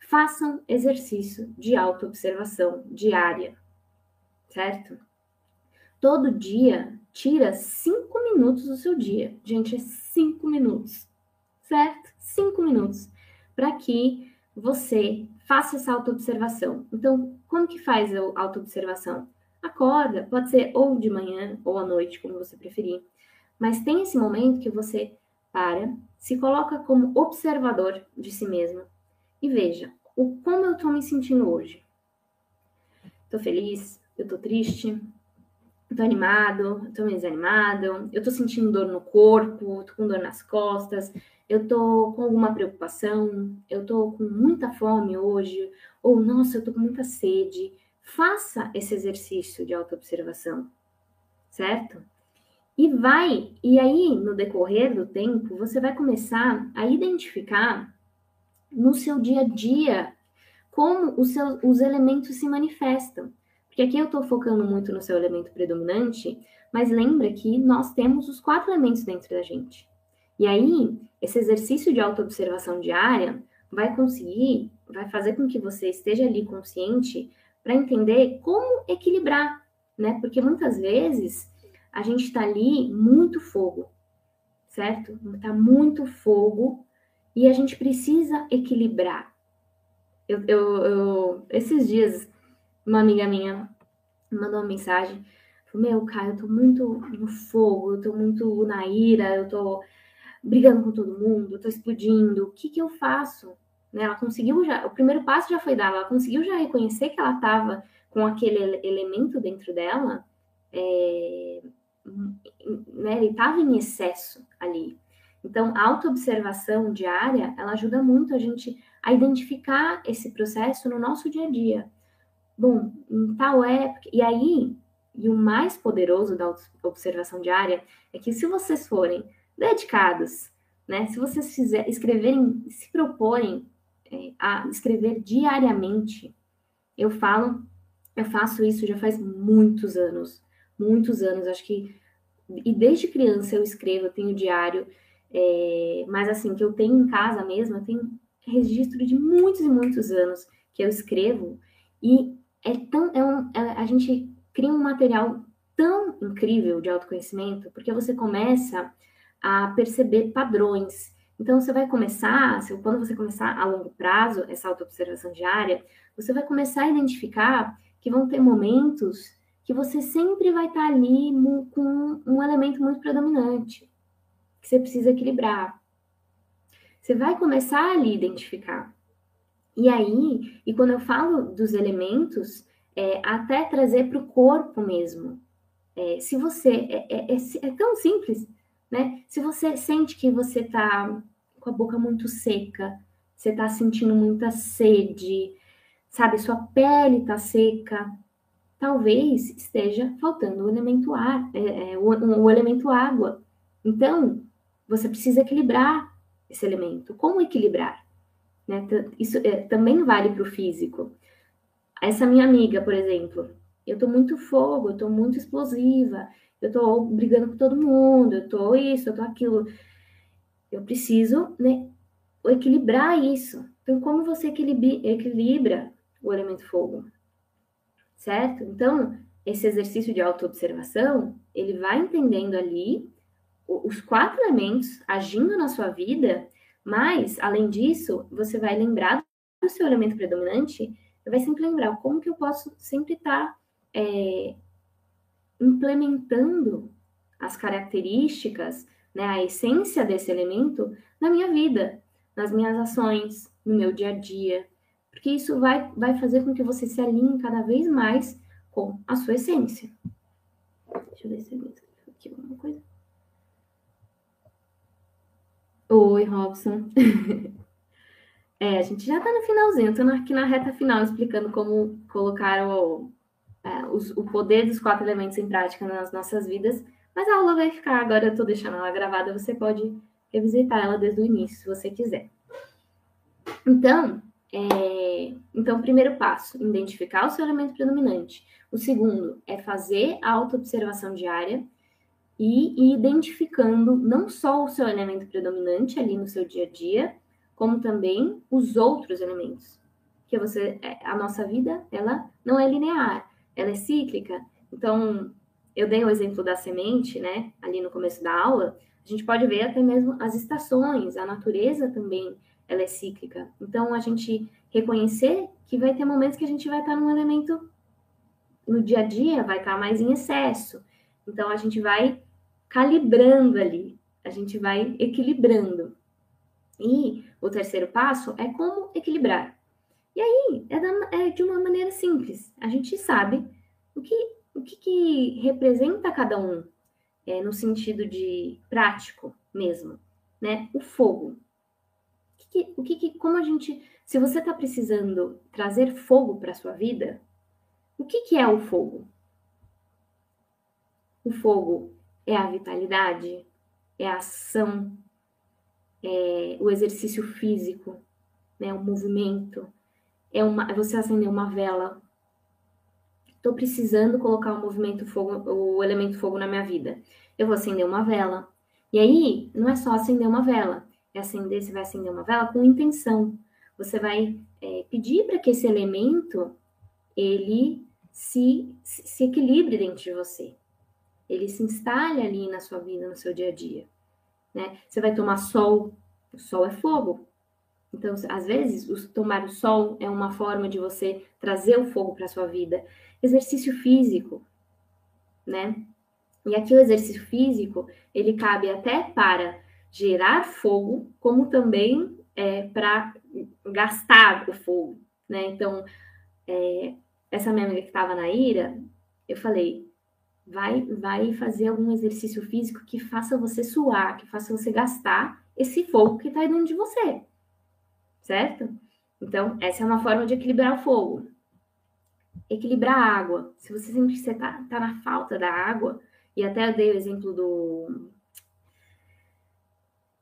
Façam exercício de autoobservação diária, certo? Todo dia tira cinco minutos do seu dia. Gente, é cinco minutos, certo? Cinco minutos para que você faça essa autoobservação. Então, como que faz a autoobservação? Acorda, pode ser ou de manhã ou à noite, como você preferir. Mas tem esse momento que você para, se coloca como observador de si mesmo e veja o como eu estou me sentindo hoje. Estou feliz? Eu estou triste? tô animado, tô meio desanimado, eu tô sentindo dor no corpo, tô com dor nas costas, eu tô com alguma preocupação, eu tô com muita fome hoje, ou nossa, eu tô com muita sede. Faça esse exercício de autoobservação, certo? E vai, e aí no decorrer do tempo, você vai começar a identificar no seu dia a dia como os, seus, os elementos se manifestam. Porque aqui eu estou focando muito no seu elemento predominante, mas lembra que nós temos os quatro elementos dentro da gente. E aí, esse exercício de autoobservação diária vai conseguir, vai fazer com que você esteja ali consciente para entender como equilibrar, né? Porque muitas vezes a gente está ali muito fogo, certo? Está muito fogo e a gente precisa equilibrar. Eu, eu, eu, esses dias uma amiga minha mandou uma mensagem, falou, meu, cara, eu tô muito no fogo, eu tô muito na ira, eu tô brigando com todo mundo, eu tô explodindo, o que que eu faço? Né, ela conseguiu já, o primeiro passo já foi dado, ela conseguiu já reconhecer que ela estava com aquele elemento dentro dela, é, né, ele estava em excesso ali. Então, a autoobservação diária, ela ajuda muito a gente a identificar esse processo no nosso dia a dia. Bom, em tal época, e aí, e o mais poderoso da observação diária é que se vocês forem dedicados, né, se vocês fizer, escreverem, se proporem a escrever diariamente, eu falo, eu faço isso já faz muitos anos, muitos anos, acho que e desde criança eu escrevo, eu tenho diário, é, mas assim, que eu tenho em casa mesmo, eu tenho registro de muitos e muitos anos que eu escrevo, e é tão, é um, é, a gente cria um material tão incrível de autoconhecimento, porque você começa a perceber padrões. Então, você vai começar, quando você começar a longo prazo, essa autoobservação diária, você vai começar a identificar que vão ter momentos que você sempre vai estar ali com um elemento muito predominante, que você precisa equilibrar. Você vai começar ali a identificar. E aí, e quando eu falo dos elementos, é, até trazer para o corpo mesmo. É, se você. É, é, é, é, tão simples, né? Se você sente que você está com a boca muito seca, você está sentindo muita sede, sabe? Sua pele está seca, talvez esteja faltando o elemento ar, é, é, o, o, elemento água. Então, você precisa equilibrar esse elemento. Como equilibrar? Né? Isso é, também vale para o físico. Essa minha amiga, por exemplo, eu tô muito fogo, eu tô muito explosiva, eu tô brigando com todo mundo, eu tô isso, eu tô aquilo. Eu preciso, né, equilibrar isso. Então, como você equilibra, o elemento fogo? certo? Então, esse exercício de autoobservação, ele vai entendendo ali os quatro elementos agindo na sua vida, mas, além disso, você vai lembrar do seu elemento predominante, vai sempre lembrar como que eu posso sempre estar tá, é, implementando as características, né, a essência desse elemento na minha vida, nas minhas ações, no meu dia a dia, porque isso vai, vai fazer com que você se alinhe cada vez mais com a sua essência. Deixa eu ver se eu aqui alguma coisa. Oi, Robson. [LAUGHS] é, a gente já tá no finalzinho, tô aqui na reta final explicando como colocar o, é, os, o poder dos quatro elementos em prática nas nossas vidas, mas a aula vai ficar, agora eu tô deixando ela gravada, você pode revisitar ela desde o início, se você quiser. Então, é, então, primeiro passo, identificar o seu elemento predominante. O segundo é fazer a autoobservação diária e ir identificando não só o seu elemento predominante ali no seu dia a dia, como também os outros elementos. Que você, é, a nossa vida, ela não é linear, ela é cíclica. Então, eu dei o exemplo da semente, né, ali no começo da aula. A gente pode ver até mesmo as estações, a natureza também ela é cíclica. Então, a gente reconhecer que vai ter momentos que a gente vai estar num elemento no dia a dia, vai estar mais em excesso. Então, a gente vai calibrando ali, a gente vai equilibrando. E o terceiro passo é como equilibrar. E aí, é, da, é de uma maneira simples. A gente sabe o que, o que, que representa cada um, é, no sentido de prático mesmo, né? O fogo o que, que, como a gente, se você está precisando trazer fogo para sua vida, o que, que é o fogo? O fogo é a vitalidade, é a ação, é o exercício físico, né, o movimento, é uma, você acender uma vela. Estou precisando colocar o movimento fogo, o elemento fogo na minha vida. Eu vou acender uma vela. E aí, não é só acender uma vela, é acender, você vai acender uma vela com intenção. Você vai é, pedir para que esse elemento ele se, se equilibre dentro de você. Ele se instale ali na sua vida, no seu dia a dia. Né? Você vai tomar sol, o sol é fogo. Então, às vezes, tomar o sol é uma forma de você trazer o fogo para a sua vida. Exercício físico, né? E aqui o exercício físico, ele cabe até para gerar fogo, como também é, para gastar o fogo, né? Então, é, essa minha amiga que estava na ira, eu falei, vai, vai fazer algum exercício físico que faça você suar, que faça você gastar esse fogo que está dentro de você, certo? Então, essa é uma forma de equilibrar o fogo. Equilibrar a água. Se você sempre está tá na falta da água, e até eu dei o exemplo do,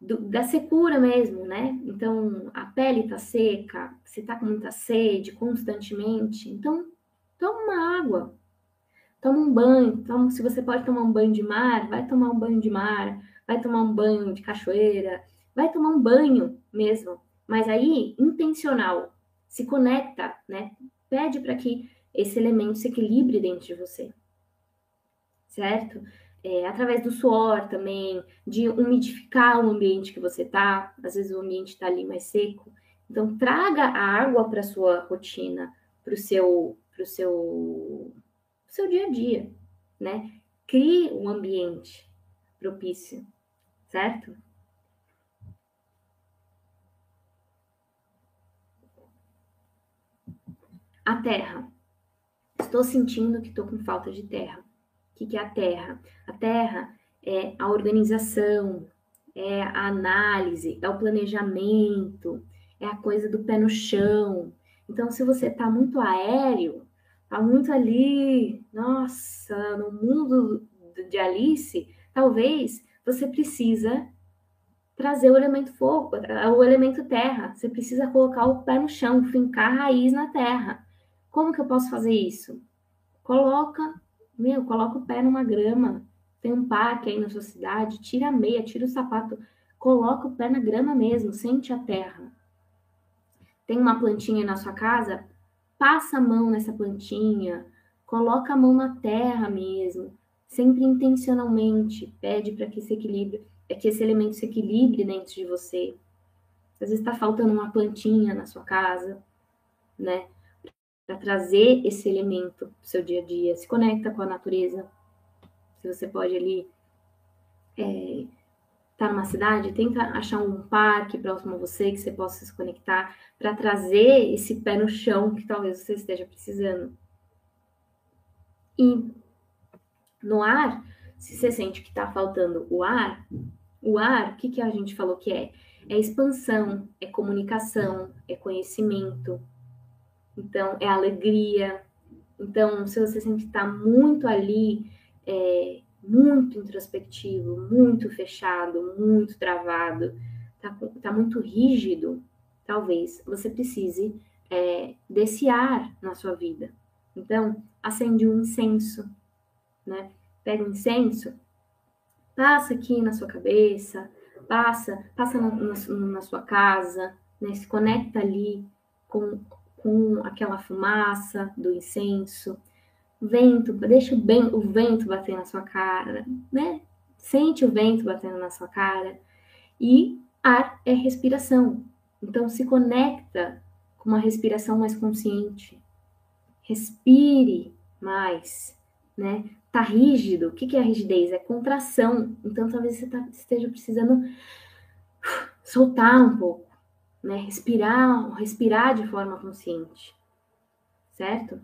do, da secura mesmo, né? Então, a pele tá seca, você tá com muita sede constantemente, então toma uma água, toma um banho. Toma, se você pode tomar um banho de mar, vai tomar um banho de mar, vai tomar um banho de cachoeira, vai tomar um banho mesmo, mas aí intencional, se conecta, né? Pede para que esse elemento se equilibre dentro de você, certo? É, através do suor também, de umidificar o ambiente que você está, às vezes o ambiente está ali mais seco. Então, traga a água para sua rotina, para o seu, pro seu, seu dia a dia, né? Crie um ambiente propício, certo? A terra. Estou sentindo que estou com falta de terra. O que, é a terra? A terra é a organização, é a análise, é o planejamento, é a coisa do pé no chão. Então, se você está muito aéreo, está muito ali, nossa, no mundo de Alice, talvez você precisa trazer o elemento fogo, o elemento terra. Você precisa colocar o pé no chão, fincar a raiz na terra. Como que eu posso fazer isso? Coloca, meu, coloca o pé numa grama. Tem um parque aí na sua cidade, tira a meia, tira o sapato, coloca o pé na grama mesmo, sente a terra. Tem uma plantinha na sua casa? Passa a mão nessa plantinha, coloca a mão na terra mesmo, sempre intencionalmente, pede para que esse equilíbrio, é que esse elemento se equilibre dentro de você. Às vezes está faltando uma plantinha na sua casa, né? Para trazer esse elemento para seu dia a dia. Se conecta com a natureza. Se você pode ali é, tá numa cidade, tenta achar um parque próximo a você que você possa se conectar para trazer esse pé no chão que talvez você esteja precisando. E no ar, se você sente que está faltando o ar, o ar, o que, que a gente falou que é? É expansão, é comunicação, é conhecimento, então é alegria. Então, se você que está muito ali, é, muito introspectivo, muito fechado, muito travado, está tá muito rígido, talvez você precise é, desse ar na sua vida. Então, acende um incenso, né? Pega um incenso, passa aqui na sua cabeça, passa, passa na, na, na sua casa, né? Se conecta ali com com aquela fumaça do incenso, vento, deixa o, bem, o vento bater na sua cara, né? Sente o vento batendo na sua cara. E ar é respiração. Então se conecta com uma respiração mais consciente. Respire mais, né? Tá rígido. O que é rigidez? É contração. Então talvez você tá, esteja precisando soltar um pouco né? Respirar, respirar de forma consciente, certo?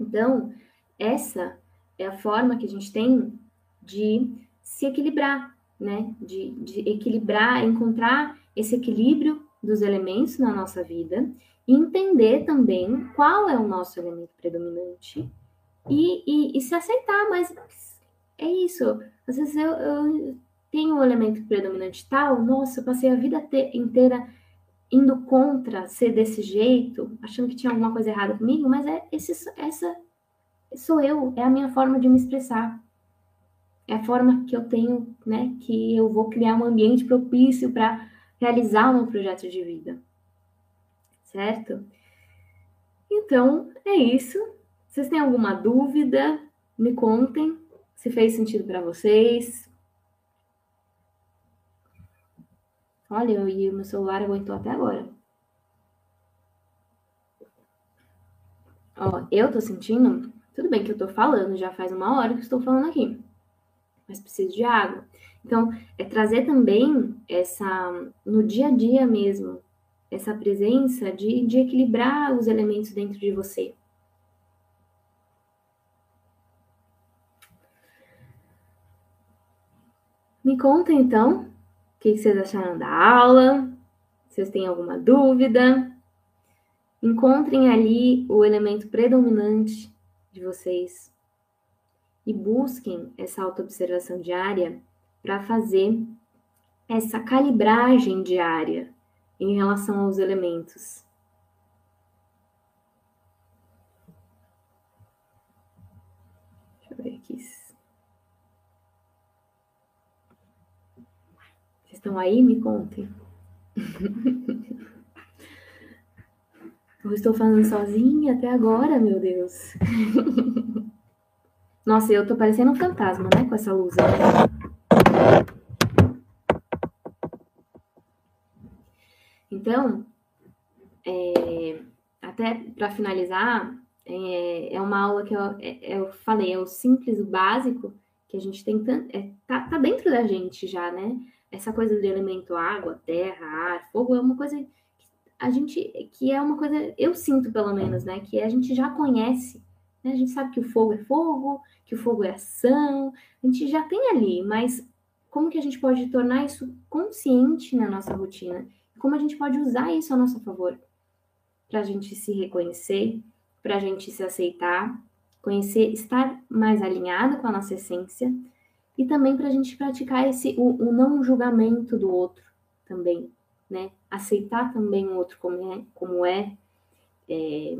Então, essa é a forma que a gente tem de se equilibrar, né? De, de equilibrar, encontrar esse equilíbrio dos elementos na nossa vida e entender também qual é o nosso elemento predominante e, e, e se aceitar, mas é isso. Às vezes eu, eu tenho um elemento predominante tal, nossa, eu passei a vida inteira indo contra ser desse jeito, achando que tinha alguma coisa errada comigo, mas é esse, essa sou eu, é a minha forma de me expressar. É a forma que eu tenho, né, que eu vou criar um ambiente propício para realizar o meu projeto de vida. Certo? Então, é isso. Vocês têm alguma dúvida? Me contem se fez sentido para vocês, Olha, e o meu celular aguentou até agora. Ó, eu tô sentindo. Tudo bem que eu tô falando, já faz uma hora que estou falando aqui. Mas preciso de água. Então, é trazer também essa. No dia a dia mesmo, essa presença de, de equilibrar os elementos dentro de você. Me conta então que vocês acharam da aula, se vocês têm alguma dúvida. Encontrem ali o elemento predominante de vocês e busquem essa autoobservação diária para fazer essa calibragem diária em relação aos elementos. Deixa eu ver aqui. Vocês estão aí? Me contem. Eu estou falando sozinha até agora, meu Deus. Nossa, eu tô parecendo um fantasma, né? Com essa luz. Então, é, até para finalizar, é, é, uma aula que eu, é, eu falei, é o simples, o básico, que a gente tem tanto. É, tá, tá dentro da gente já, né? Essa coisa do elemento água, terra, ar, fogo é uma coisa que a gente que é uma coisa, eu sinto pelo menos, né? Que a gente já conhece. Né? A gente sabe que o fogo é fogo, que o fogo é ação, a gente já tem ali, mas como que a gente pode tornar isso consciente na nossa rotina? Como a gente pode usar isso a nosso favor? Para a gente se reconhecer, para a gente se aceitar, conhecer, estar mais alinhado com a nossa essência e também para a gente praticar esse o, o, não julgamento do outro também, né? Aceitar também o outro como é, como é, é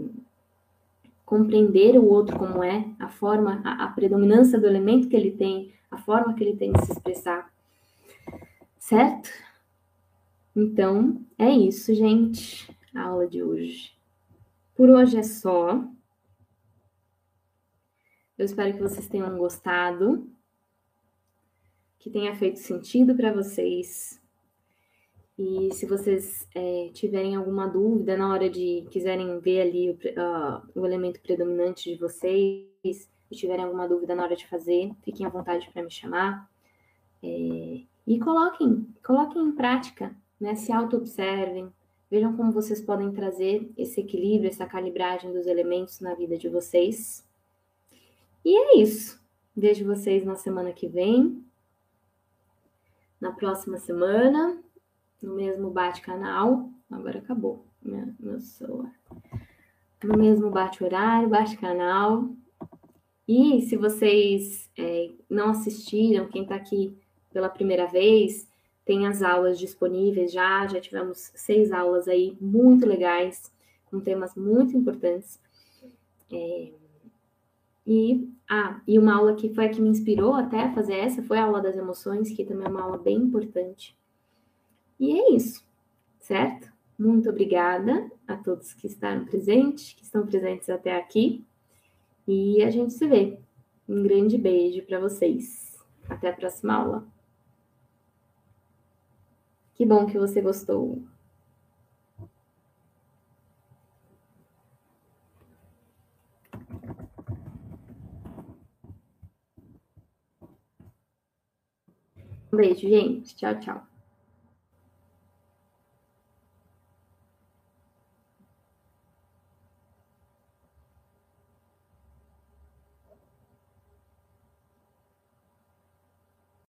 compreender o outro como é, a forma, a, a, predominância do elemento que ele tem, a forma que ele tem de se expressar. Certo? Então, é isso, gente. A aula de hoje. Por hoje é só. Eu espero que vocês tenham gostado, que tenha feito sentido para vocês. E se vocês é, tiverem alguma dúvida na hora de quiserem ver ali o, uh, o elemento predominante de vocês, tiverem alguma dúvida na hora de fazer, fiquem à vontade para me chamar. É, e coloquem, coloquem em prática, né? Se auto-observem, vejam como vocês podem trazer esse equilíbrio, essa calibragem dos elementos na vida de vocês. E é isso. Vejo vocês na semana que vem. Na próxima semana no mesmo bate-canal. Agora acabou minha, meu celular. No mesmo bate-horário, bate-canal. E se vocês é, não assistiram, quem está aqui pela primeira vez, tem as aulas disponíveis já. Já tivemos seis aulas aí muito legais, com temas muito importantes. É, e, ah, e uma aula que foi a que me inspirou até a fazer essa foi a aula das emoções, que também é uma aula bem importante. E é isso, certo? Muito obrigada a todos que estão presentes, que estão presentes até aqui. E a gente se vê. Um grande beijo para vocês. Até a próxima aula. Que bom que você gostou. Um beijo, gente. Tchau, tchau.